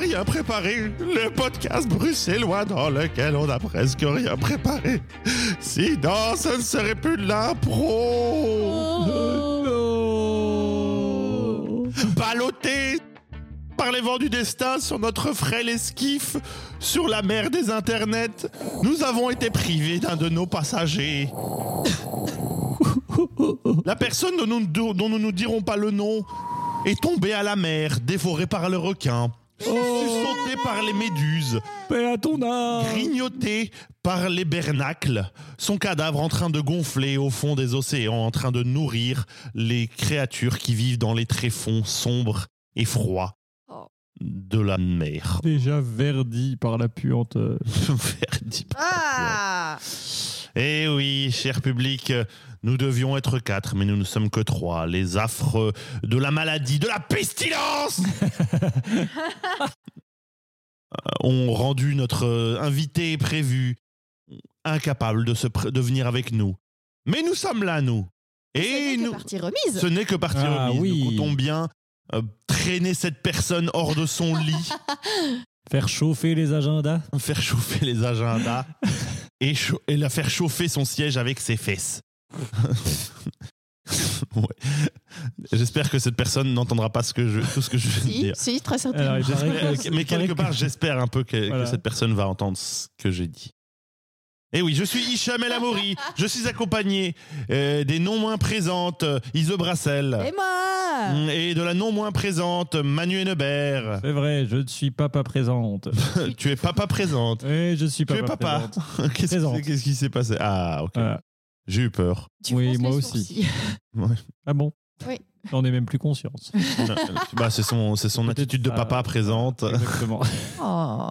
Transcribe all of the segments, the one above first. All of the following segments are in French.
n'a rien préparé, le podcast bruxellois dans lequel on n'a presque rien préparé. Sinon, ce ne serait plus de l'impro. Ballotté par les vents du destin sur notre frêle esquif sur la mer des internets, nous avons été privés d'un de nos passagers. La personne dont nous, dont nous ne dirons pas le nom est tombée à la mer, dévorée par le requin, par les méduses, Paix à ton âme grignoté par les bernacles, son cadavre en train de gonfler au fond des océans, en train de nourrir les créatures qui vivent dans les tréfonds sombres et froids de la mer. Déjà verdi par la puante. Verdi. Ah Eh oui, cher public, nous devions être quatre, mais nous ne sommes que trois. Les affres de la maladie, de la pestilence ont rendu notre euh, invité prévu incapable de, se pr- de venir avec nous. Mais nous sommes là, nous. Et C'est nous, partie remise. ce n'est que partie Ah remise. oui. Nous comptons bien euh, traîner cette personne hors de son lit, Faire chauffer les agendas. faire chauffer les agendas et la faire chauffer son siège avec ses fesses. Ouais. J'espère que cette personne n'entendra pas ce que je, tout ce que je viens de Si, dire. si, très certainement. Alors, que- Mais quelque que- part, j'espère un peu que, cette personne va entendre ce que j'ai dit. Et oui, je suis Hicham El Amori. je suis accompagné euh, des non moins présentes euh, Ise Brassel Et moi mm, et de la non moins présente Manu Hennebert. C'est vrai, je ne suis papa présente. tu es papa présente. Oui, je suis Tu papa es papa. présente. Qu'est-ce qui- s'est passé? Ah, ok. Voilà. J'ai eu peur. Tu oui, moi aussi. Ouais. Ah bon? Oui. J'en ai même plus conscience. bah, c'est son, c'est son attitude de papa présente. Exactement. Oh.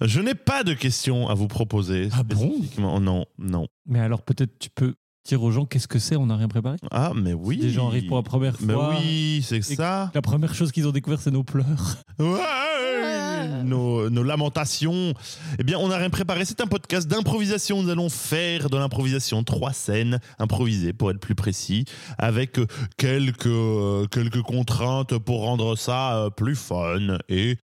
Je n'ai pas de questions à vous proposer. Ah bon? Non, non. Mais alors peut-être tu peux dire aux gens qu'est-ce que c'est, on n'a rien préparé Ah, mais oui. Les gens arrivent pour la première Mais fois. oui, c'est ça. La première chose qu'ils ont découvert, c'est nos pleurs. Ouais, nos, nos lamentations. Eh bien, on n'a rien préparé. C'est un podcast d'improvisation. Nous allons faire de l'improvisation. Trois scènes improvisées, pour être plus précis, avec quelques, euh, quelques contraintes pour rendre ça euh, plus fun. Et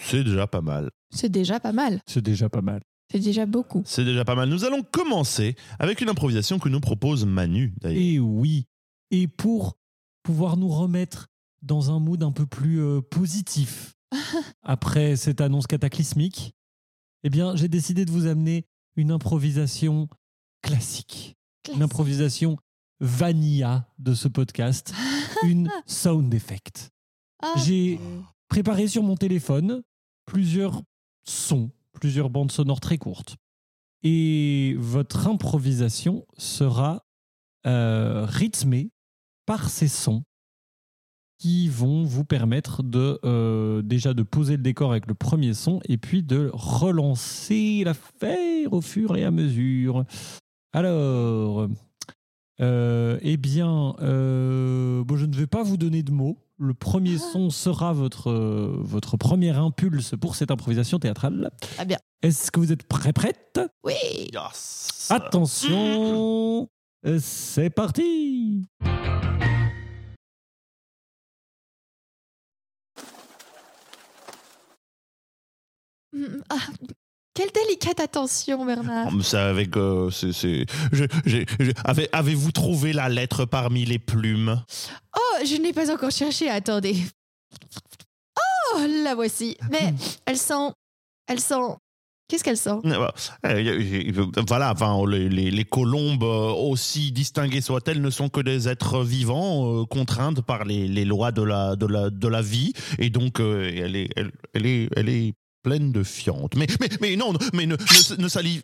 c'est déjà pas mal. C'est déjà pas mal. C'est déjà pas mal. C'est déjà beaucoup. C'est déjà pas mal. Nous allons commencer avec une improvisation que nous propose Manu, d'ailleurs. Et oui. Et pour pouvoir nous remettre dans un mood un peu plus euh, positif après cette annonce cataclysmique, eh bien, j'ai décidé de vous amener une improvisation classique, une improvisation vanilla de ce podcast, une sound effect. Ah, J'ai préparé sur mon téléphone plusieurs sons, plusieurs bandes sonores très courtes. Et votre improvisation sera euh, rythmée par ces sons qui vont vous permettre de euh, déjà de poser le décor avec le premier son et puis de relancer l'affaire au fur et à mesure. Alors, euh, eh bien, euh, bon, je ne vais pas vous donner de mots. Le premier son sera votre, votre premier impulse pour cette improvisation théâtrale. Ah bien. Est-ce que vous êtes prêts, prêtes? Oui. Yes. Attention, euh, c'est parti ah, quelle délicate attention, Bernard. Oh, C'est avec. euh, c'est- c'est- je- j'ai- j'ai- avez- Avez-vous trouvé la lettre parmi les plumes? Oh, je n'ai pas encore cherché. Attendez. Oh, la voici. Mais elle sent. Elle sent. Qu'est-ce qu'elle sent? Euh, euh, Voilà, enfin, les, les- les colombes, euh, aussi distinguées soient-elles, ne sont que des êtres vivants, euh, contraintes par les, les lois de la, de, la, de la vie, et donc euh, elle, est, elle, elle est, elle est pleine de fientes. Mais, mais, mais non, mais ne, ne, ne salive.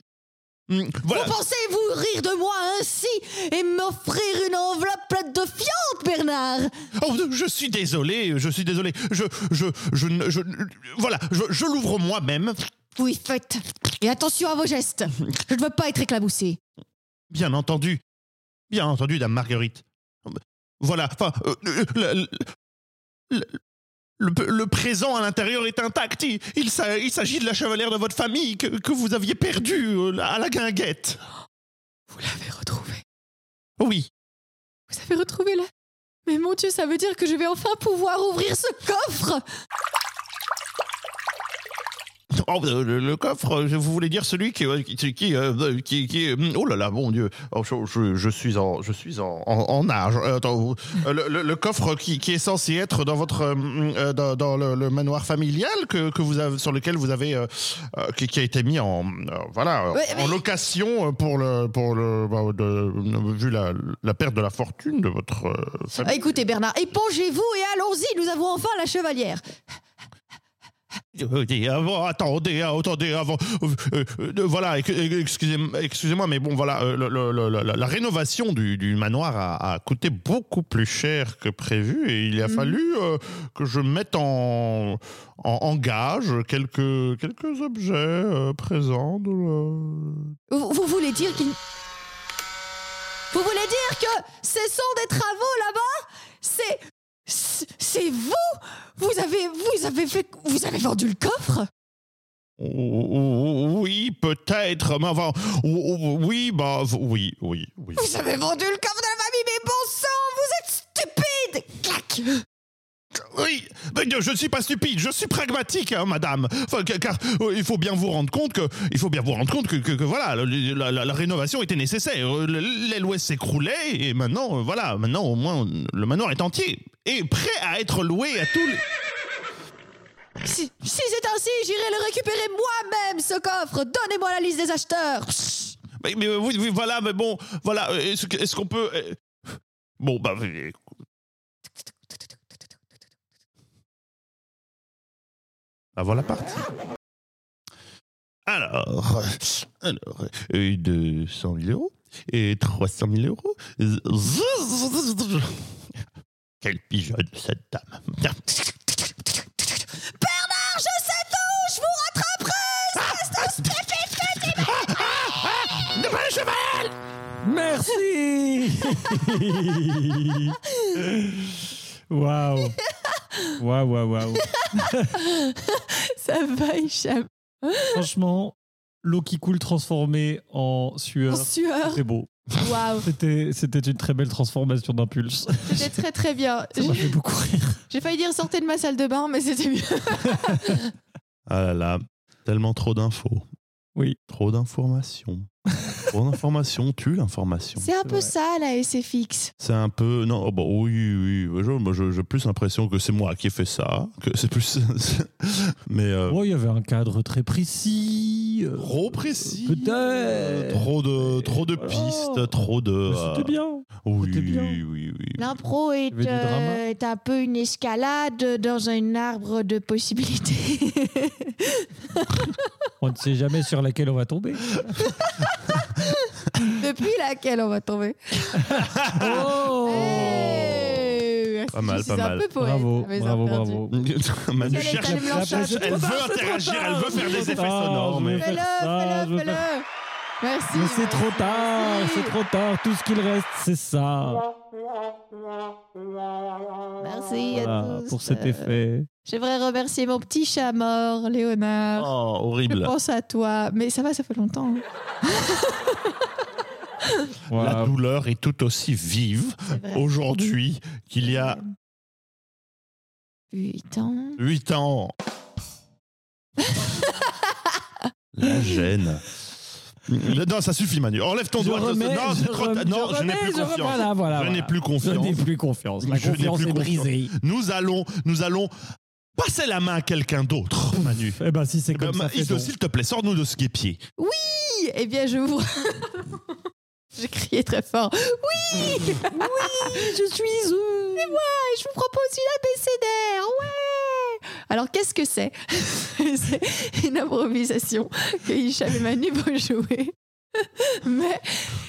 Voilà. Vous pensez-vous rire de moi ainsi et m'offrir une enveloppe pleine de fientes, Bernard? Oh, je suis désolé, je suis désolé. Je, je, je, je, voilà, je, je l'ouvre moi-même. Oui, faites. Et attention à vos gestes. Je ne veux pas être éclaboussé. Bien entendu. Bien entendu, Dame Marguerite. Voilà, enfin, euh, le- le- le présent à l'intérieur est intact. Il, il s'a- il s'agit de la chevalière de votre famille que, que vous aviez perdue euh, à la guinguette. Vous l'avez retrouvé. Oui, Vous avez retrouvé la, Mais mon Dieu, ça veut dire que je vais enfin pouvoir ouvrir ce coffre Oh, le, le- coffre, vous voulez dire celui qui, euh, qui, qui, euh, qui, qui- euh, oh là là, mon Dieu, Oh, je, suis en, je suis en, en, en âge. Euh, attends, euh, le, le- le coffre qui, qui est censé être dans votre, euh, euh, dans, dans le, manoir familial que, que vous avez, sur lequel vous avez, euh, euh, qui, a été mis en, euh, voilà, en mais- location pour le, pour le, bah, de- vu la, la perte de la fortune de votre euh, famille. Écoutez Bernard, épongez-vous et allons-y, nous avons enfin la chevalière. Avant, attendez, attendez, avant. euh, euh, euh, voilà, ex- excusez- excusez-moi, mais bon, voilà, euh, le- le- le- la, rénovation du, du manoir a, a coûté beaucoup plus cher que prévu et il a Mhm. fallu euh, que je mette en, en, en gage quelques, quelques objets euh, présents. De, la- Vous, vous voulez dire qu'il... Vous voulez dire que ce sont des travaux là-bas? C'est... c'est- vous? Vous avez... Vous avez fait... Vous avez vendu le coffre? Oh, Oui, peut-être, mais enfin, oh, oh, oui, bah, oui, oui, oui. Vous avez vendu le coffre de la famille, mais bon sang, vous êtes stupide! Clac Oui, mais je ne suis pas stupide, je suis pragmatique, hein, madame. Enfin, car, euh, il faut bien vous rendre compte que, il faut bien vous rendre compte que, que- que, voilà, la, la- la rénovation était nécessaire. Euh, le- L'aile ouest s'écroulait et maintenant, euh, voilà, maintenant au moins le manoir est entier et prêt à être loué à tous les. Si, si c'est ainsi, j'irai le récupérer moi-même, ce coffre Donnez-moi la liste des acheteurs Mais, mais euh, oui, oui, voilà, mais bon, voilà, euh, est-ce qu'on peut. euh, Bon, bah. Euh, Bah voilà parti. Alors, alors, euh, 200 000 euros et 300 000 euros. Quelle pigeonne cette dame. Bernard, je sais tout Je vous rattraperai Ne pas le cheval Merci Waouh Waouh, waouh, waouh. Ça va, Hicham Franchement, l'eau qui coule transformée en En sueur, sueur c'est beau. Waouh C'était c'était une très belle transformation d'impulse. C'était très très bien. Ça m'a fait beaucoup rire. J'ai failli dire sortez de ma salle de bain, mais c'était mieux. Ah là là, tellement trop d'infos. Oui. Trop d'informations. trop d'informations tue l'information. C'est un peu vrai. ça, la SFX. C'est un peu. Non, oh, bah, oui, oui. Je- j'ai plus l'impression que c'est moi qui ai fait ça. Que c'est plus. Mais. euh, il y avait un cadre très précis. euh, Trop précis. Peut-être. Euh, Trop de, trop de Voilà. pistes, trop de. Mais euh, C'était bien. Oui, C'était bien. oui, oui, oui. L'impro est, y avait du drama. euh, est un peu une escalade dans un arbre de possibilités. On ne sait jamais sur laquelle on va tomber. Depuis laquelle on va tomber. Oh Hey, merci, Pas mal, je suis pas un mal. peu poète, Bravo, mais bravo, perdu. bravo. Manu Elle est cherche. allée me Elle veut interagir, elle veut faire des effets tard, sonores, je mais- faire Fais-le, ça, je fais-le, vais faire- fais-le. Merci. Mais c'est trop tard, c'est trop tard. Tout ce qu'il reste, c'est ça. Merci à Voilà, tous. pour cet Euh, effet. J'aimerais remercier mon petit chat mort, Léonard. Oh, Je horrible. pense à toi. Mais ça va, ça fait longtemps. La douleur est tout aussi vive aujourd'hui qu'il y a Putain. 8 ans. La gêne. Non, ça suffit, Manu. Enlève ton Je doigt. remets, non, je c'est trop rem- tard. Non, je n'ai remets, plus je remets- confiance. Voilà, voilà, Je voilà. n'ai plus Je confiance. n'ai plus confiance. La Je n'ai confiance plus est confiance. brisée. Nous allons, nous allons passer la main à quelqu'un d'autre, Manu. Eh ben, si c'est Eh ben, comme ça, Iso, donc. s'il te plaît, sors-nous de ce guépier. Eh bien, je vous. J'ai crié très fort. Oui Je suis heureux. Je vous propose une abécédaire Ouais Alors, qu'est-ce que c'est? C'est une improvisation que Hicham et Manu vont jouer. Mais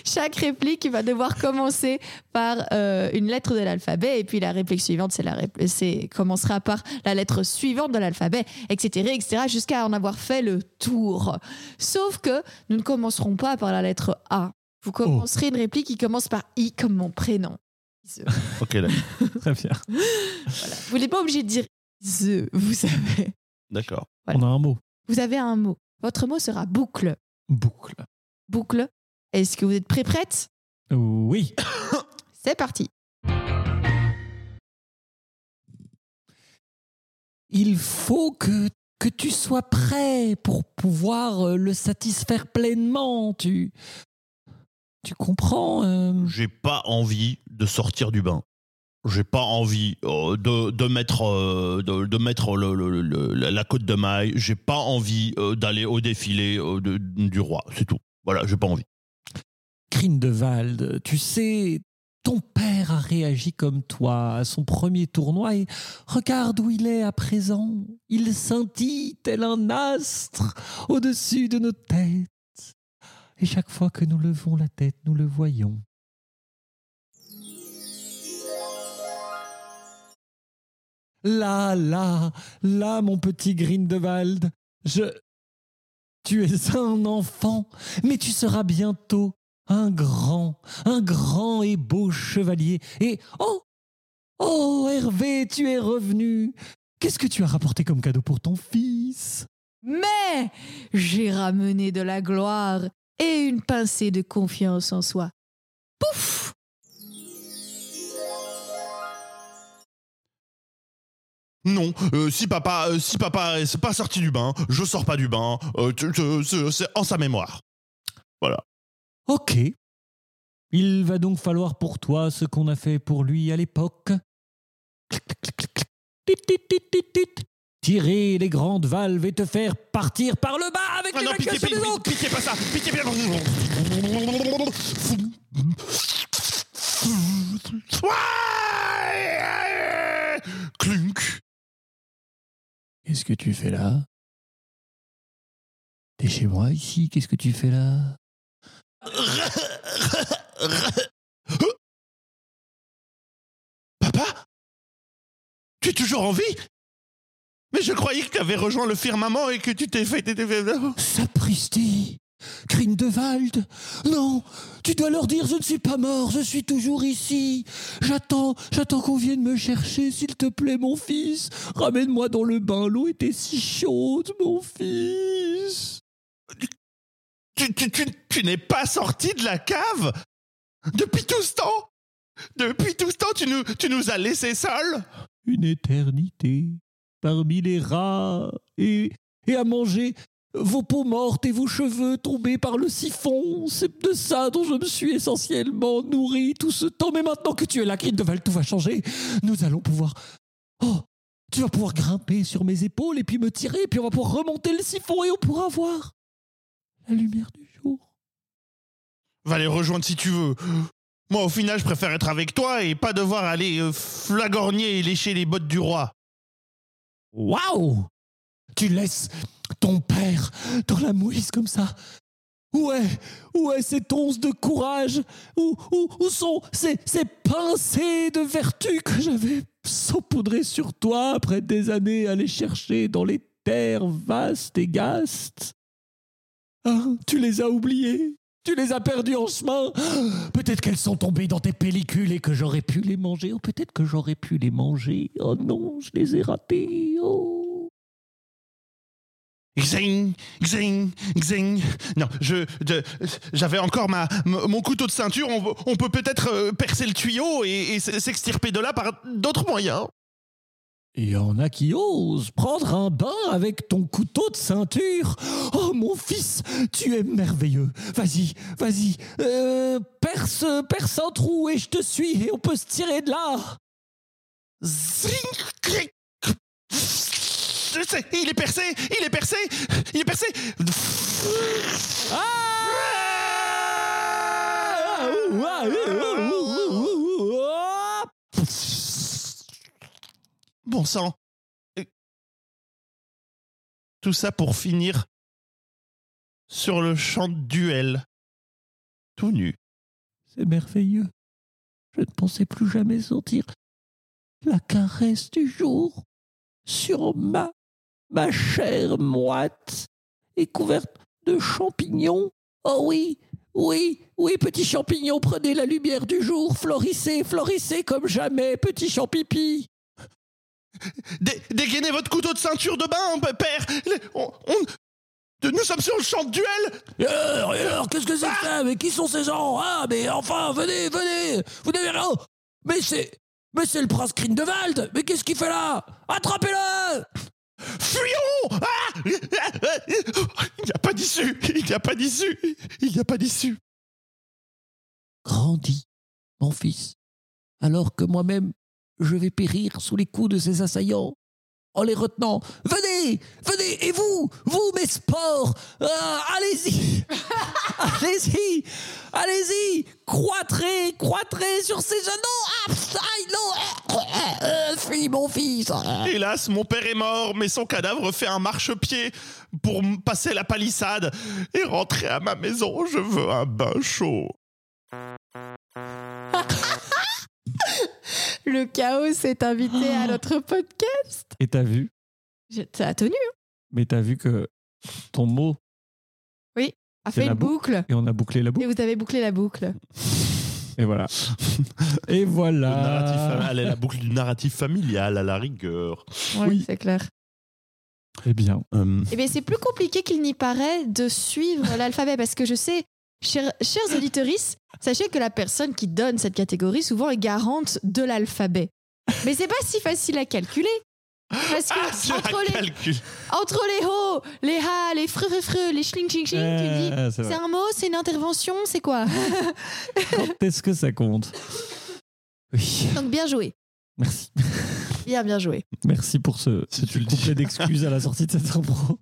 chaque réplique va devoir commencer par euh, une lettre de l'alphabet et puis la réplique suivante c'est la c'est commencera par la lettre suivante de l'alphabet etc etc jusqu'à en avoir fait le tour sauf que nous ne commencerons pas par la lettre A vous oh. commencerez une réplique qui commence par I comme mon prénom. Ok. Très bien. Vous n'êtes pas obligé de dire The, vous savez. D'accord. On a un mot. Vous avez un mot. Votre mot sera boucle. Boucle. Boucle. Est-ce que vous êtes prêt prête Oui. C'est parti. Il faut que, que tu sois prêt pour pouvoir euh, le satisfaire pleinement. Tu, tu comprends euh? J'ai pas envie de sortir du bain. J'ai pas envie euh, de, de mettre, euh, de, de mettre le- le- le- la côte de maille. J'ai pas envie d'aller au défilé de- du roi. C'est tout. Voilà, j'ai pas envie. Grindelwald, tu sais, ton père a réagi comme toi à son premier tournoi et regarde où il est à présent. Il scintille tel un astre au-dessus de nos têtes. Et chaque fois que nous levons la tête, nous le voyons. Là, là, là, mon petit Grindelwald, je... Tu es un enfant, mais tu seras bientôt un grand, un grand et beau chevalier. Et oh, oh, Hervé, tu es revenu. Qu'est-ce que tu as rapporté comme cadeau pour ton fils? Mais j'ai ramené de la gloire et une pincée de confiance en soi. Pouf Non, euh, si papa, euh, si papa est pas sorti du bain, je sors pas du bain. euh, c'est en sa mémoire. Voilà. Ok. Il va donc falloir pour toi ce qu'on a fait pour lui à l'époque. Tirer les grandes valves et te faire partir par le bas avec Ah l'évacuation des eaux. pitié, pas ça. Pitié, pitié. Clunk. Qu'est-ce que tu fais là? T'es chez moi ici, qu'est-ce que tu fais là? Papa? Tu es toujours en vie? Mais je croyais que tu avais rejoint le firmament et que tu t'es fait... t'es- t'es- Sapristi Grindelwald Non Tu dois leur dire je ne suis pas mort, je suis toujours ici. J'attends, j'attends qu'on vienne me chercher, s'il te plaît, mon fils. Ramène-moi dans le bain, l'eau était si chaude, mon fils. Tu, tu, tu, tu n'es pas sorti de la cave? Depuis tout ce temps? Depuis tout ce temps, tu nous, tu nous as laissés seuls? Une éternité, parmi les rats, et, à manger vos peaux mortes et vos cheveux tombés par le siphon. C'est de ça dont je me suis essentiellement nourri tout ce temps. Mais maintenant que tu es là, Grindelwald, tout va changer. Nous allons pouvoir... Oh Tu vas pouvoir grimper sur mes épaules et puis me tirer, et puis on va pouvoir remonter le siphon et on pourra voir la lumière du jour. Va les rejoindre si tu veux. Moi, au final, je préfère être avec toi et pas devoir aller euh, flagorner et lécher les bottes du roi. Waouh! Tu laisses ton père dans la mouise comme ça? Où est, cette once de courage! Où, où, sont ces, ces pincées de vertu que j'avais saupoudrées sur toi après des années à les chercher dans les terres vastes et gastes? Ah, Tu les as oubliées? Tu les as perdues en chemin Peut-être qu'elles sont tombées dans tes pellicules et que j'aurais pu les manger. Ou peut-être que j'aurais pu les manger. Oh non, je les ai ratées. Oh. Xing, xing, xing. Non, je, j'avais encore ma, mon couteau de ceinture. On, peut peut-être euh, percer le tuyau et, s'extirper de là par d'autres moyens. Il y en a qui osent prendre un bain avec ton couteau de ceinture. Oh mon fils, tu es merveilleux. Vas-y, vas-y, euh, perce, perce un trou et je te suis et on peut se tirer de là. Il est percé, il est percé, il est percé. Bon sang. Tout ça pour finir sur le champ de duel. Tout nu. C'est merveilleux. Je ne pensais plus jamais sentir la caresse du jour sur ma, ma chair moite et couverte de champignons. Oh oui, oui, oui, petit champignon, prenez la lumière du jour, florissez, florissez comme jamais, petit champipi. Dé- dégainez votre couteau de ceinture de bain, père. Les- on- on- nous sommes sur le champ de duel. Alors, alors, qu'est-ce que c'est que ça? Mais qui sont ces gens? Ah, mais enfin, venez, venez. Vous n'avez rien. Mais c'est... Mais c'est le prince Grindelwald. Mais qu'est-ce qu'il fait là? Attrapez-le! Fuyons! Ah! Il n'y a pas d'issue. Il n'y a pas d'issue. Il n'y a pas d'issue. Grandis, mon fils, alors que moi-même, je vais périr sous les coups de ces assaillants. En les retenant, venez, venez, et vous, vous, mes sports, ah, allez-y, allez-y, allez-y, croîtrez, croîtrez sur ces genoux. Ah, non, euh, fuis, mon fils. Hélas, mon père est mort, mais son cadavre fait un marchepied pour passer la palissade et rentrer à ma maison. Je veux un bain chaud. Le chaos s'est invité à notre podcast. Et t'as vu, Je- Ça a tenu, hein. mais t'as vu que ton mot, a C'est fait une boucle. et on a bouclé la Et boucle, vous avez bouclé la boucle. et voilà. Et Le voilà. narratif, elle est la boucle du narratif familial à la rigueur. Ouais, Oui. c'est clair. Eh bien, Euh, Eh bien, c'est plus compliqué qu'il n'y paraît de suivre l'alphabet parce que je sais, chers, chers auditeuristes, sachez que la personne qui donne cette catégorie souvent est garante de l'alphabet. Mais c'est pas si facile à calculer. Parce que Ah, entre, les, calcul. entre les ho, les ha, les fre, fre, fre, les schling, schling, schling, tu dis c'est un mot, c'est une intervention, c'est quoi? Quand est-ce que ça compte? Oui, Donc bien joué. merci. Bien, bien joué. Merci pour ce, Si ce tu le couplet dis. d'excuses à la sortie de cette impro.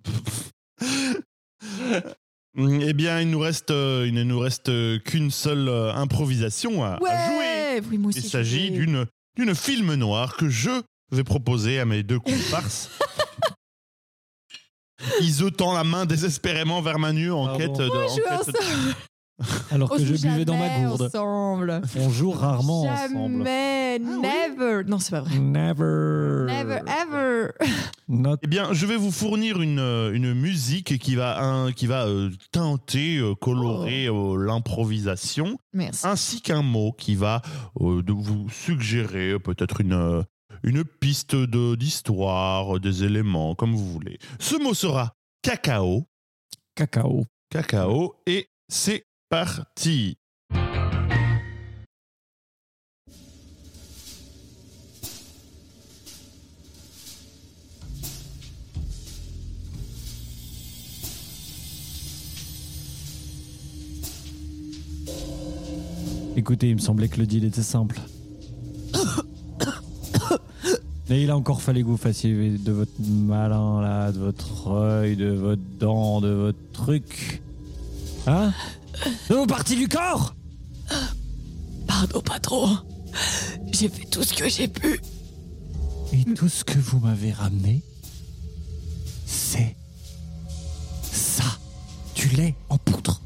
Eh bien, il nous reste, euh, il ne nous reste euh, qu'une seule euh, improvisation à, à jouer. Ouais Oui, moi aussi. Il s'agit d'une d'une film noire que je vais proposer à mes deux comparses. Ils tend la main désespérément vers Manu en quête de. Alors que je buvais dans ma jamais gourde. ensemble. On joue rarement ensemble. Jamais, never. Non, c'est pas vrai. Never. Never, ever. Not Eh bien, je vais vous fournir une, euh, une musique qui va, un- qui va euh, teinter, euh, colorer euh, l'improvisation, Merci. ainsi qu'un mot qui va euh, de vous suggérer euh, peut-être une, une piste de- d'histoire, des éléments, comme vous voulez. Ce mot sera cacao. cacao. Cacao, et c'est parti. Écoutez, il me semblait que le deal était simple. Et il a encore fallu que vous fassiez de votre malin là, de votre œil, de votre dent, de votre truc. Hein? Vos parties du corps Pardon, patron. J'ai fait tout ce que j'ai pu. Et tout ce que vous m'avez ramené, c'est ça. Du lait en poudre.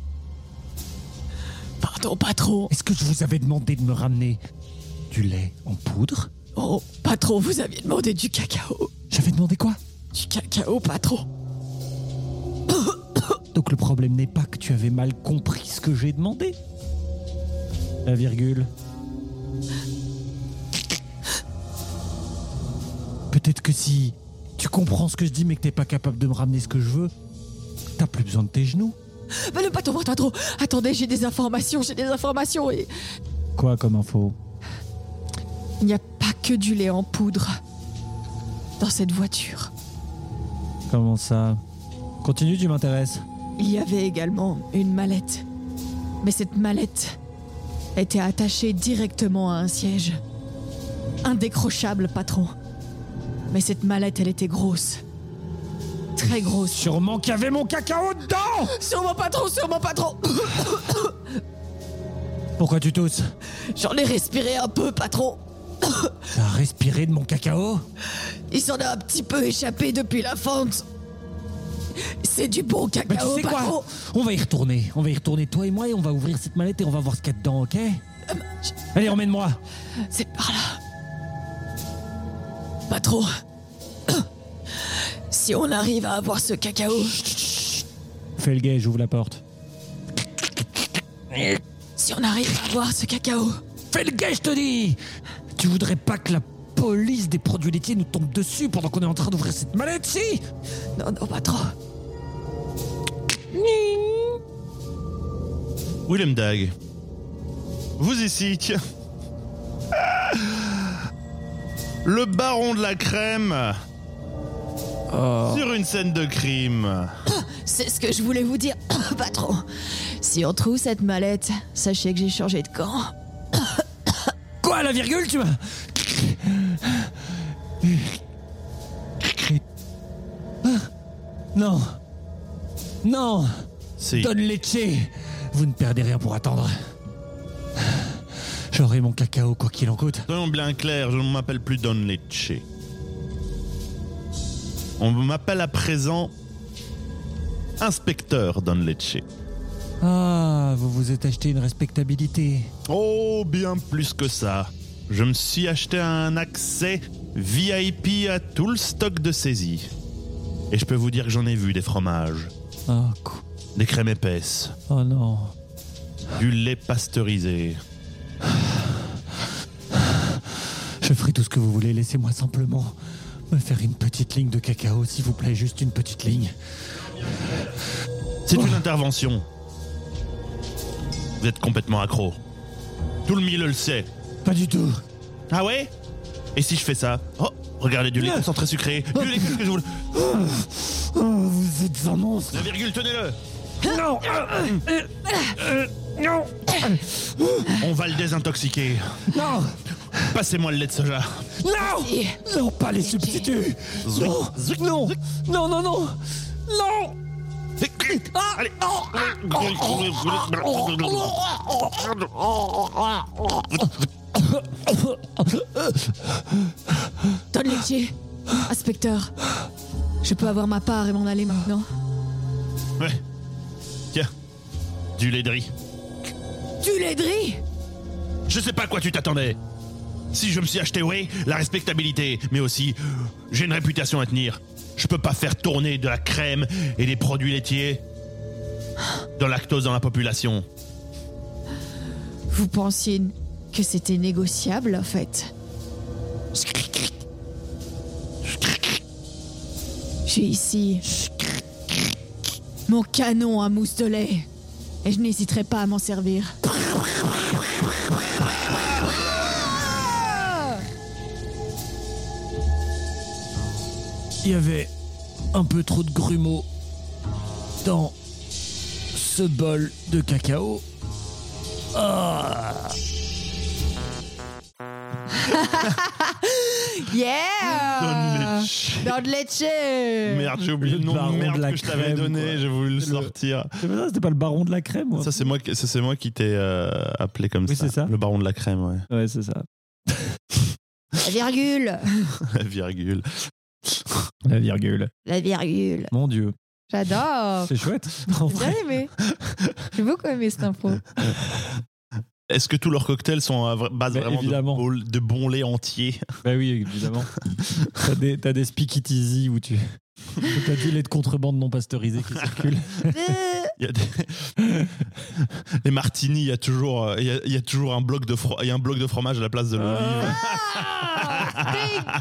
Pardon, patron. Est-ce que je vous avais demandé de me ramener du lait en poudre? Oh, patron, vous aviez demandé du cacao. J'avais demandé quoi? Du cacao, patron. Donc le problème n'est pas que tu avais mal compris ce que j'ai demandé. La virgule. Peut-être que si tu comprends ce que je dis mais que t'es pas capable de me ramener ce que je veux, t'as plus besoin de tes genoux. Mais le patron, patron. Attendez, j'ai des informations, j'ai des informations et. Quoi comme info? Il n'y a pas que du lait en poudre dans cette voiture. Comment ça? Continue, tu m'intéresses. Il y avait également une mallette. Mais cette mallette était attachée directement à un siège. Indécrochable, patron. Mais cette mallette, elle était grosse. Très grosse. Sûrement qu'il y avait mon cacao dedans Sur mon patron, sur mon patron Pourquoi tu tousses? J'en ai respiré un peu, patron. T'as respiré de mon cacao? Il s'en a un petit peu échappé depuis la fente. C'est du bon Bah tu cacao, sais quoi On va y retourner. On va y retourner toi et moi et on va ouvrir cette mallette et on va voir ce qu'il y a dedans, ok Allez, emmène-moi C'est par là. Patron. Si on arrive à avoir ce cacao, Fais le gay, j'ouvre la porte. si on arrive à avoir ce cacao, Fais le gay, je te dis Tu voudrais pas que la police des produits laitiers nous tombe dessus pendant qu'on est en train d'ouvrir cette mallette, si? Non, non, pas trop. Willem Dag. Vous ici, tiens. Le baron de la crème Oh. sur une scène de crime. C'est ce que je voulais vous dire, patron. Si on trouve cette mallette, sachez que j'ai changé de camp. Quoi, la virgule, tu m'as. Non. Non. Si. Don Leche. Vous ne perdez rien pour attendre. J'aurai mon cacao quoi qu'il en coûte. Soyons bien clairs, je ne m'appelle plus Don Leche. On m'appelle à présent Inspecteur Don Leche. Ah, vous vous êtes acheté une respectabilité. Oh, bien plus que ça. Je me suis acheté un accès VIP à tout le stock de saisie. Et je peux vous dire que j'en ai vu des fromages, Cou- des crèmes épaisses, oh non. du lait pasteurisé. Je ferai tout ce que vous voulez. Laissez-moi simplement me faire une petite ligne de cacao, s'il vous plaît. Juste une petite ligne. C'est une intervention. Vous êtes complètement accro. Tout le milieu le sait. Pas du tout. Ah ouais? Et si je fais ça? Oh, regardez du lait concentré sucré. Du lait que je vous... Oh, vous êtes un monstre. La virgule, tenez-le Non. Non. On va le désintoxiquer. Non. Passez-moi le lait de soja. Non. Non, pas les substituts. Non. Non. Non, non, non. Non. Allez Don Leche, inspecteur, je peux avoir ma part et m'en aller maintenant. Ouais. Tiens. Du lait de riz. Du lait de riz? Je sais pas à quoi tu t'attendais. Si je me suis acheté, oui, la respectabilité, mais aussi, j'ai une réputation à tenir. Je peux pas faire tourner de la crème et des produits laitiers de lactose dans la population. Vous pensiez que c'était négociable, en fait J'ai ici mon canon à mousse de lait. Et je n'hésiterai pas à m'en servir. Il y avait un peu trop de grumeaux dans ce bol de cacao. Ah. Yeah Leche. Don Leche Merde, j'ai oublié le nom baron de de merde la que je t'avais donné, j'ai voulu le sortir. C'est pas ça, c'était pas le baron de la crème moi. Ça, c'est moi, qui- ça, c'est moi qui t'ai euh, appelé comme Oui, ça. c'est ça. Le baron de la crème, ouais. Ouais, c'est ça. La virgule La virgule. La virgule. La virgule. Mon dieu. J'adore C'est chouette. J'ai bien aimé. J'ai beaucoup aimé cette info. Est-ce que tous leurs cocktails sont à base Bah, vraiment de, bol- de bon lait entier? Bah oui, évidemment. T'as des, t'as des speakeasy où tu. T'as du lait de contrebande non pasteurisé qui circule. Il y a des- Les martinis, il y a toujours, il y a, il y a toujours un bloc de fro- il y a un bloc de fromage à la place de l'olive. Ah,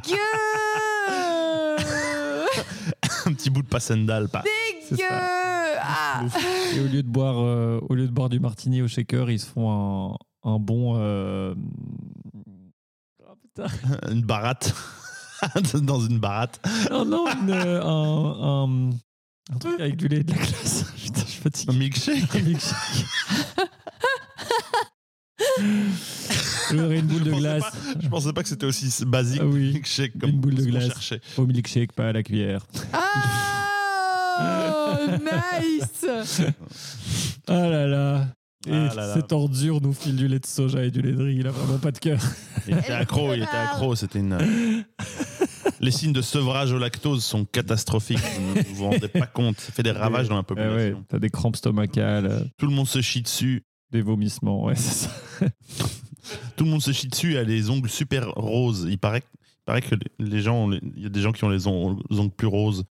dégueu un petit bout de passendal. Pas. C'est Dégueu ça. Et au lieu de boire, euh, au lieu de boire du martini au shaker, ils se font un, un bon. euh, oh, putain. Une baratte. Dans une baratte. Non, non, une, euh, un, un, un truc avec du lait et de la glace. Putain, je suis Un fatigué. milkshake. Un milkshake. J'aurais une boule de Je pensais glace. pas- Je pensais pas que c'était aussi basique. Ah oui. Milkshake comme Une boule de ce qu'on glace. cherchait. Au milkshake, pas à la cuillère. Ah Nice Ah là là. Et Ah là là. cette ordure nous file du lait de soja et du lait de riz. Il a vraiment pas de cœur. Il était accro, il était accro. C'était une. Les signes de sevrage au lactose sont catastrophiques. Vous ne vous rendez pas compte. Ça fait des ravages dans la Eh ouais, population. T'as des crampes stomacales, euh, Tout le monde se chie dessus. des vomissements. Ouais, c'est ça. Tout le monde se chie dessus. a les ongles super roses. Il paraît, il paraît que les gens, il y a des gens qui ont les ongles, les ongles plus roses.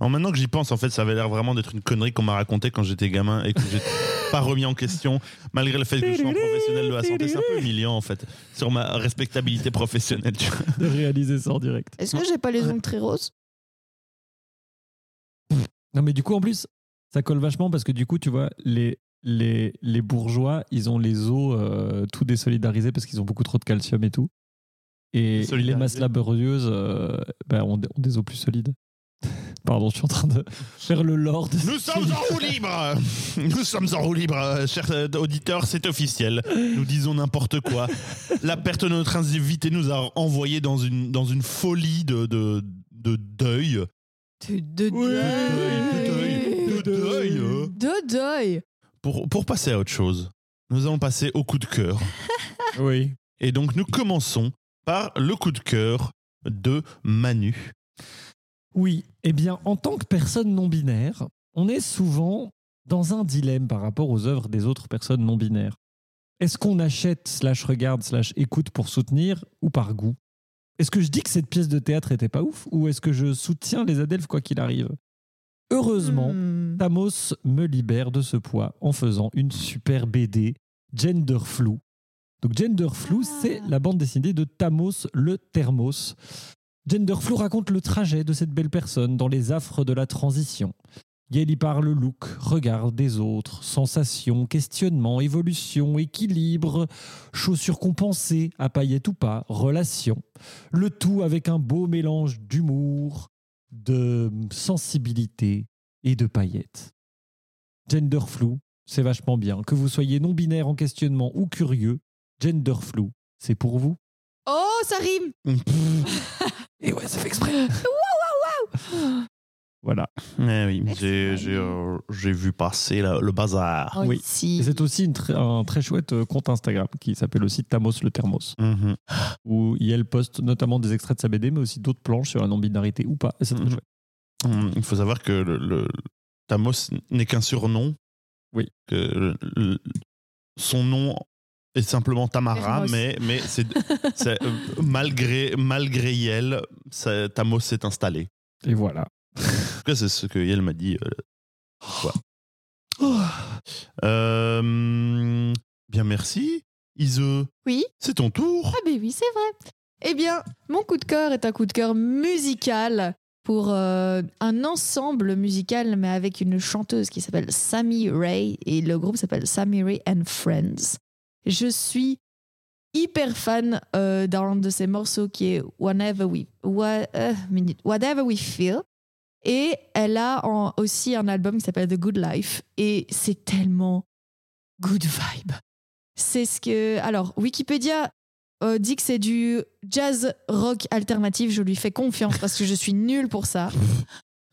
Alors maintenant que j'y pense, en fait, ça avait l'air vraiment d'être une connerie qu'on m'a racontée quand j'étais gamin et que j'ai pas remis en question, malgré le fait que je sois un professionnel de la santé. C'est un peu humiliant, en fait, sur ma respectabilité professionnelle. tu vois. De réaliser ça en direct. Est-ce que j'ai pas les ongles très roses? Non, mais du coup, en plus, ça colle vachement parce que du coup, tu vois, les, les, les bourgeois, ils ont les os euh, tout désolidarisés parce qu'ils ont beaucoup trop de calcium et tout. Et les masses laborieuses euh, ben, ont, ont des os plus solides. Pardon, je suis en train de faire le lord. Nous sommes en roue libre Nous sommes en roue libre, chers euh, auditeurs, c'est officiel. Nous disons n'importe quoi. La perte de notre invité nous a envoyé dans une, dans une folie de, de, de deuil. De, de Oui, de deuil, de deuil. De deuil. Pour, pour passer à autre chose, nous allons passer au coup de cœur. Oui. Et donc nous commençons par le coup de cœur de Manu. Oui, eh bien, en tant que personne non binaire, on est souvent dans un dilemme par rapport aux œuvres des autres personnes non binaires. Est-ce qu'on achète, slash regarde, slash écoute pour soutenir ou par goût? Est-ce que je dis que cette pièce de théâtre était pas ouf ou est-ce que je soutiens les Adelphes quoi qu'il arrive? Heureusement, Hmm. Tamos me libère de ce poids en faisant une super BD Gender Flou. Donc Gender Flou, Ah. c'est la bande dessinée de Tamos le Thermos. Gender Flou raconte le trajet de cette belle personne dans les affres de la transition. Gaël y parle look, regard des autres, sensations, questionnement, évolution, équilibre, chaussures compensées, à paillettes ou pas, relations. Le tout avec un beau mélange d'humour, de sensibilité et de paillettes. Gender flou, c'est vachement bien. Que vous soyez non-binaire en questionnement ou curieux, gender flou, c'est pour vous. Oh, ça rime. Et ouais, ça fait exprès. Voilà. Eh oui, j'ai euh, j'ai vu passer la- le bazar. Oh, Oui. Et c'est aussi une tr- un très chouette euh, compte Instagram qui s'appelle aussi Tamos le Thermos, Mhm. où elle poste notamment des extraits de sa BD, mais aussi d'autres planches sur la non-binarité ou pas. Et c'est très Mhm. chouette. Hum, Il faut savoir que le, le- Tamos n'est qu'un surnom. Oui. Que le- le- son nom est simplement Tamara, mais, mais c'est, c'est, euh, malgré, malgré Yel, Tamos s'est installé. Et voilà. En tout cas, c'est ce que Yel m'a dit. euh, quoi. Euh, bien, merci. Ise, Oui. c'est ton tour. Ah ben oui, c'est vrai. Eh bien, mon coup de cœur est un coup de cœur musical pour euh, un ensemble musical, mais avec une chanteuse qui s'appelle Sammy Ray et le groupe s'appelle Sammy Ray and Friends. Je suis hyper fan euh, d'un de ses morceaux qui est Whenever We, Wha- euh, Whatever We Feel. Et elle a aussi un album qui s'appelle The Good Life. Et c'est tellement good vibe. C'est ce que. Alors, Wikipédia euh, dit que c'est du jazz rock alternatif. Je lui fais confiance parce que je suis nulle pour ça.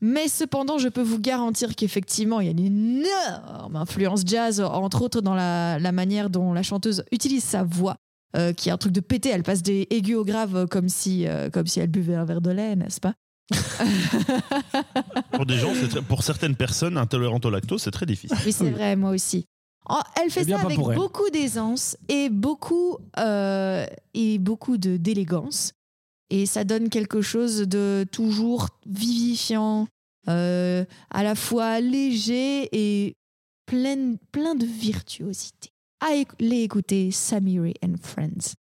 Mais cependant, je peux vous garantir qu'effectivement, il y a une énorme influence jazz, entre autres dans la, la manière dont la chanteuse utilise sa voix, euh, qui est un truc de pété. Elle passe des aigus au grave euh, comme si, euh, comme si elle buvait un verre de lait, n'est-ce pas? Pour des gens, très- pour certaines personnes intolérantes au lactose, c'est très difficile. Oui, c'est vrai, moi aussi. Oh, elle fait Eh ça avec beaucoup d'aisance et beaucoup, euh, et beaucoup de- d'élégance. Et ça donne quelque chose de toujours vivifiant, euh, à la fois léger et plein, plein de virtuosité. Allez écouter Sammy Ray and Friends.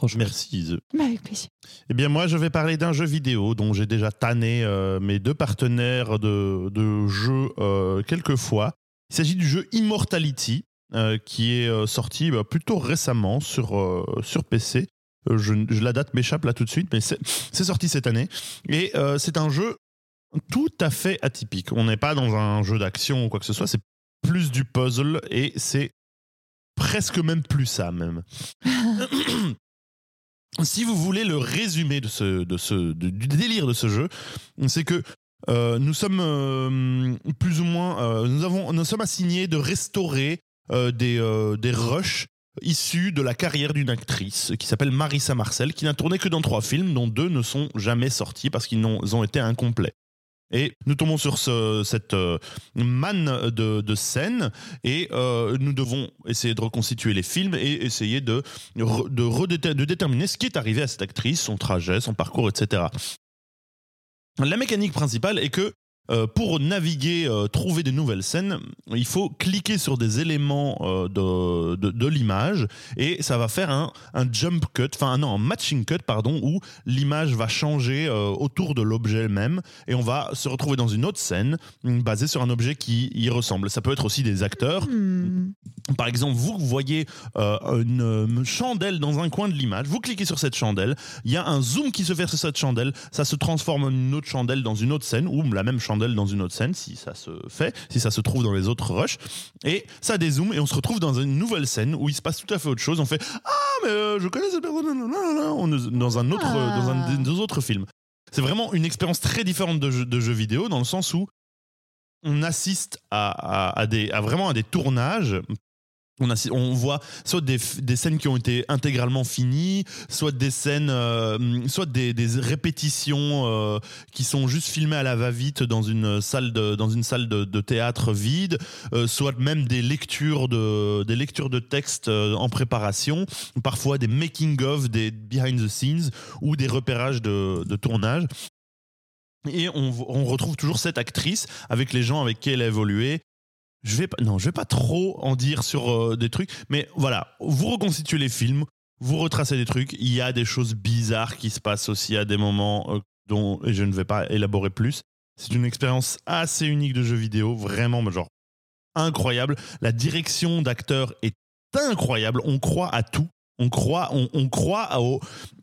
Chouette. Merci. Mais avec plaisir. Eh bien, moi, je vais parler d'un jeu vidéo dont j'ai déjà tanné euh, mes deux partenaires de, de jeu euh, quelques fois. Il s'agit du jeu Immortality, euh, qui est sorti bah, plutôt récemment sur, sur PC. Euh, je, la date m'échappe là tout de suite, mais c'est sorti cette année. Et euh, c'est un jeu tout à fait atypique. On n'est pas dans un jeu d'action ou quoi que ce soit, c'est plus du puzzle et c'est presque même plus ça même. si vous voulez le résumé de ce, du délire de ce jeu, c'est que euh, nous sommes plus ou moins, nous, avons, nous sommes assignés de restaurer des, des rushs issus de la carrière d'une actrice qui s'appelle Marissa Marcel, qui n'a tourné que dans trois films, dont deux ne sont jamais sortis parce qu'ils ont été incomplets. Et nous tombons sur ce- cette euh, manne de, de scènes et euh, nous devons essayer de reconstituer les films et essayer de, de déterminer ce qui est arrivé à cette actrice, son trajet, son parcours, etc. La mécanique principale est que euh, pour naviguer, euh, trouver des nouvelles scènes, il faut cliquer sur des éléments euh, de, de, de l'image et ça va faire un, un jump cut, enfin non, un matching cut, pardon, où l'image va changer autour de l'objet même et on va se retrouver dans une autre scène hum, basée sur un objet qui y ressemble. Ça peut être aussi des acteurs. Hmm. Par exemple, vous voyez une chandelle dans un coin de l'image, vous cliquez sur cette chandelle, il y a un zoom qui se fait sur cette chandelle, ça se transforme en une autre chandelle dans une autre scène, ou la même chandelle dans une autre scène, si ça se fait, si ça se trouve dans les autres rushs, et ça dézoome, et on se retrouve dans une nouvelle scène où il se passe tout à fait autre chose, on fait « Ah, mais euh, je connais cette personne, on est dans un autre, Ah. dans un des autres films. C'est vraiment une expérience très différente de jeu, de jeu vidéo, dans le sens où on assiste à, à- à des, à vraiment à des tournages. On, voit soit des, scènes qui ont été intégralement finies, soit des scènes, euh, soit des, répétitions euh, qui sont juste filmées à la va-vite dans une salle de, dans une salle de, théâtre vide, euh, soit même des lectures de, des lectures de textes en préparation, parfois des making-of, des behind the scenes ou des repérages de, tournage. Et on retrouve toujours cette actrice avec les gens avec qui elle a évolué. Je vais vais pas trop en dire sur euh, des trucs, mais voilà, vous reconstituez les films, vous retracez des trucs. Il y a des choses bizarres qui se passent aussi à des moments euh, dont je ne vais pas élaborer plus. C'est une expérience assez unique de jeu vidéo, vraiment, genre incroyable. La direction d'acteur est incroyable. On croit à tout. On croit, on, croit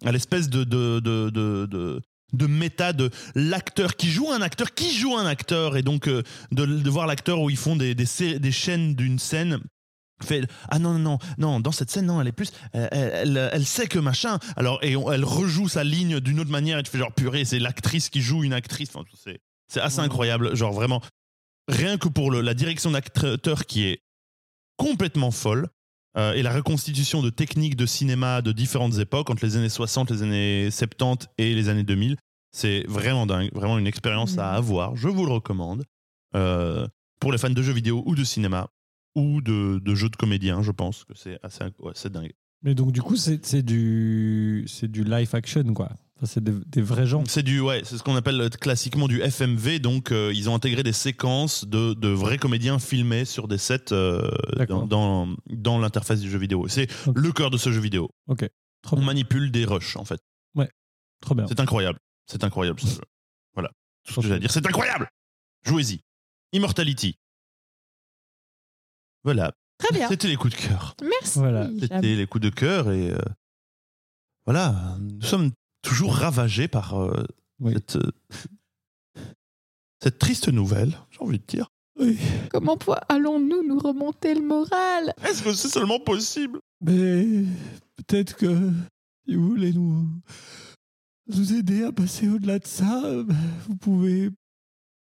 à, l'espèce de, de, de, de- méta de l'acteur qui joue un acteur qui joue un acteur et donc euh, de, de voir l'acteur où ils font des, des, chaînes d'une scène fait ah non non non non dans cette scène non elle est plus elle, elle, elle sait que machin alors et on- elle rejoue sa ligne d'une autre manière et tu fais genre purée c'est l'actrice qui joue une actrice. Enfin, c'est c'est assez incroyable genre vraiment rien que pour le, la direction d'acteur qui est complètement folle euh, et la reconstitution de techniques de cinéma de différentes époques entre les années 60 les années 70 et les années 2000 c'est vraiment dingue vraiment une expérience à avoir je vous le recommande Euh, pour les fans de jeux vidéo ou de cinéma ou de, de jeux de comédien, je pense que c'est assez ouais, dingue. Mais donc, du coup, c'est c'est du, c'est du live action, quoi. C'est des, des vrais gens. C'est du ouais, c'est ce qu'on appelle euh, classiquement du FMV. Donc euh, ils ont intégré des séquences de, de vrais comédiens filmés sur des sets euh, dans, dans, dans l'interface du jeu vidéo. C'est Ok. le cœur de ce jeu vidéo. Trop On bien. manipule des rushs en fait. Trop bien. C'est incroyable. C'est incroyable ce jeu. Voilà. Tout ce que Ok. j'ai à dire. C'est incroyable. Jouez-y. Immortality. Voilà. Très bien. C'était les coups de cœur. Merci. Voilà. C'était les coups de cœur et euh, voilà, nous sommes toujours ravagés par euh, Oui. cette, euh, cette triste nouvelle, j'ai envie de dire. Oui. Comment allons-nous nous remonter le moral? Est-ce que c'est seulement possible? Mais peut-être que si vous voulez nous, nous aider à passer au-delà de ça, vous pouvez,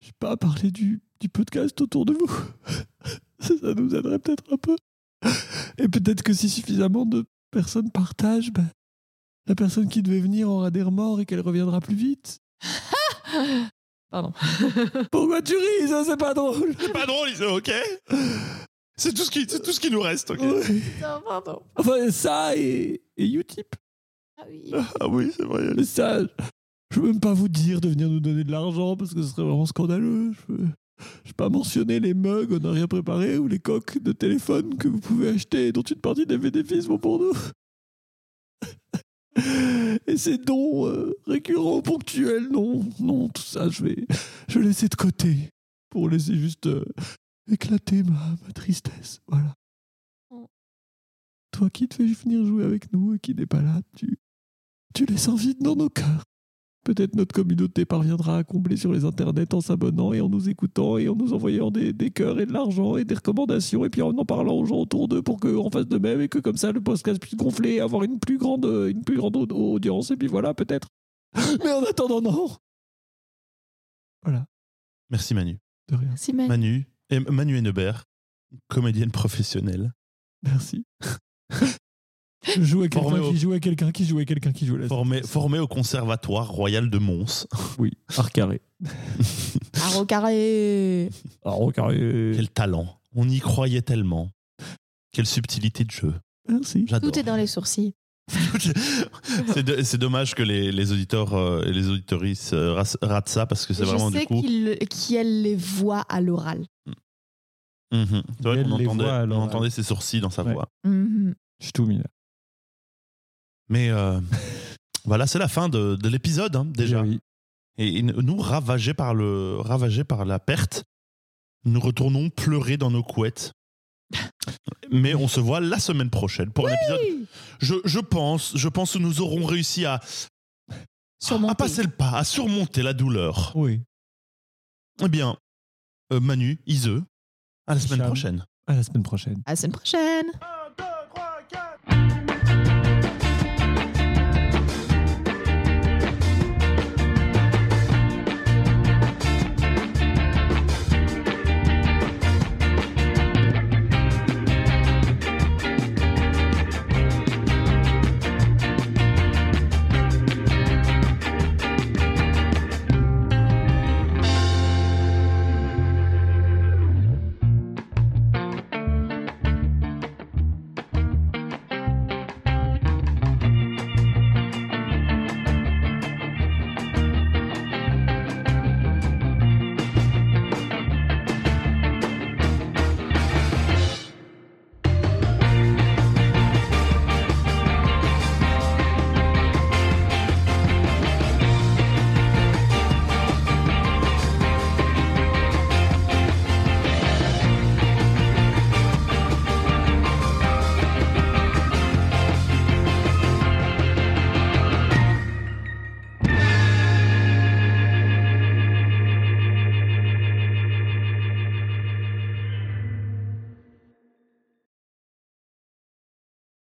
je sais pas, parler du, du podcast autour de vous. ça, ça nous aiderait peut-être un peu. Et peut-être que si suffisamment de personnes partagent, bah, la personne qui devait venir aura des remords et qu'elle reviendra plus vite. Pardon. Pourquoi tu ris Ça, c'est pas drôle. C'est pas drôle, Lisa, ok? C'est tout, ce qui- c'est tout ce qui nous reste, ok? Non, pardon. Enfin, ça et, et Utip. Ah oui. Ah oui, c'est vrai. Mais ça, je veux même pas vous dire de venir nous donner de l'argent parce que ce serait vraiment scandaleux. Je veux, je pas mentionner les mugs, on n'a rien préparé, ou les coques de téléphone que vous pouvez acheter, dont une partie des bénéfices vont pour nous. Et ces dons euh, récurrents, ponctuels, non, non, tout ça, je vais, je vais laisser de côté pour laisser juste euh, éclater ma, ma tristesse. Voilà. Mm. Toi qui te fais venir jouer avec nous et qui n'est pas là, tu, tu laisses un vide dans nos cœurs. Peut-être notre communauté parviendra à combler sur les internets en s'abonnant et en nous écoutant et en nous envoyant des, des cœurs et de l'argent et des recommandations et puis en en parlant aux gens autour d'eux pour qu'on fasse de même et que comme ça le podcast puisse gonfler et avoir une plus grande, une plus grande au- audience et puis voilà peut-être. Mais en attendant, non. Voilà, Merci Manu. de rien. Merci, Manu. Manu, et Manu Hennebert, comédienne professionnelle, Merci. Je Formé quelqu'un au- qui joue à quelqu'un qui joue à quelqu'un qui joue à la formée au Conservatoire Royal de Mons. Oui, art carré. Arro carré. Art carré. Quel talent. On y croyait tellement. Quelle subtilité de jeu. Merci. J'adore. Tout est dans les sourcils. c'est de- c'est dommage que les, les auditeurs euh, et les auditorices euh, ratent ça parce que c'est Je vraiment sais du coup. qu'il qu'elle les voit à l'oral. Mhm. C'est vrai qu'on entendait, on entendait ses sourcils dans sa Ouais. voix. Mhm. Je suis tout mis là. Mais euh, voilà, c'est la fin de, de l'épisode hein, déjà. Oui. Et, et nous, ravagés par, le, ravagés par la perte, nous retournons pleurer dans nos couettes. Mais on se voit la semaine prochaine pour un épisode. Je, je pense, je pense que nous aurons réussi à, Surmonter. à passer le pas, à surmonter la douleur. Oui. Eh bien, euh, Manu, Iseux, à la semaine Cham. prochaine. À la semaine prochaine. À la semaine prochaine.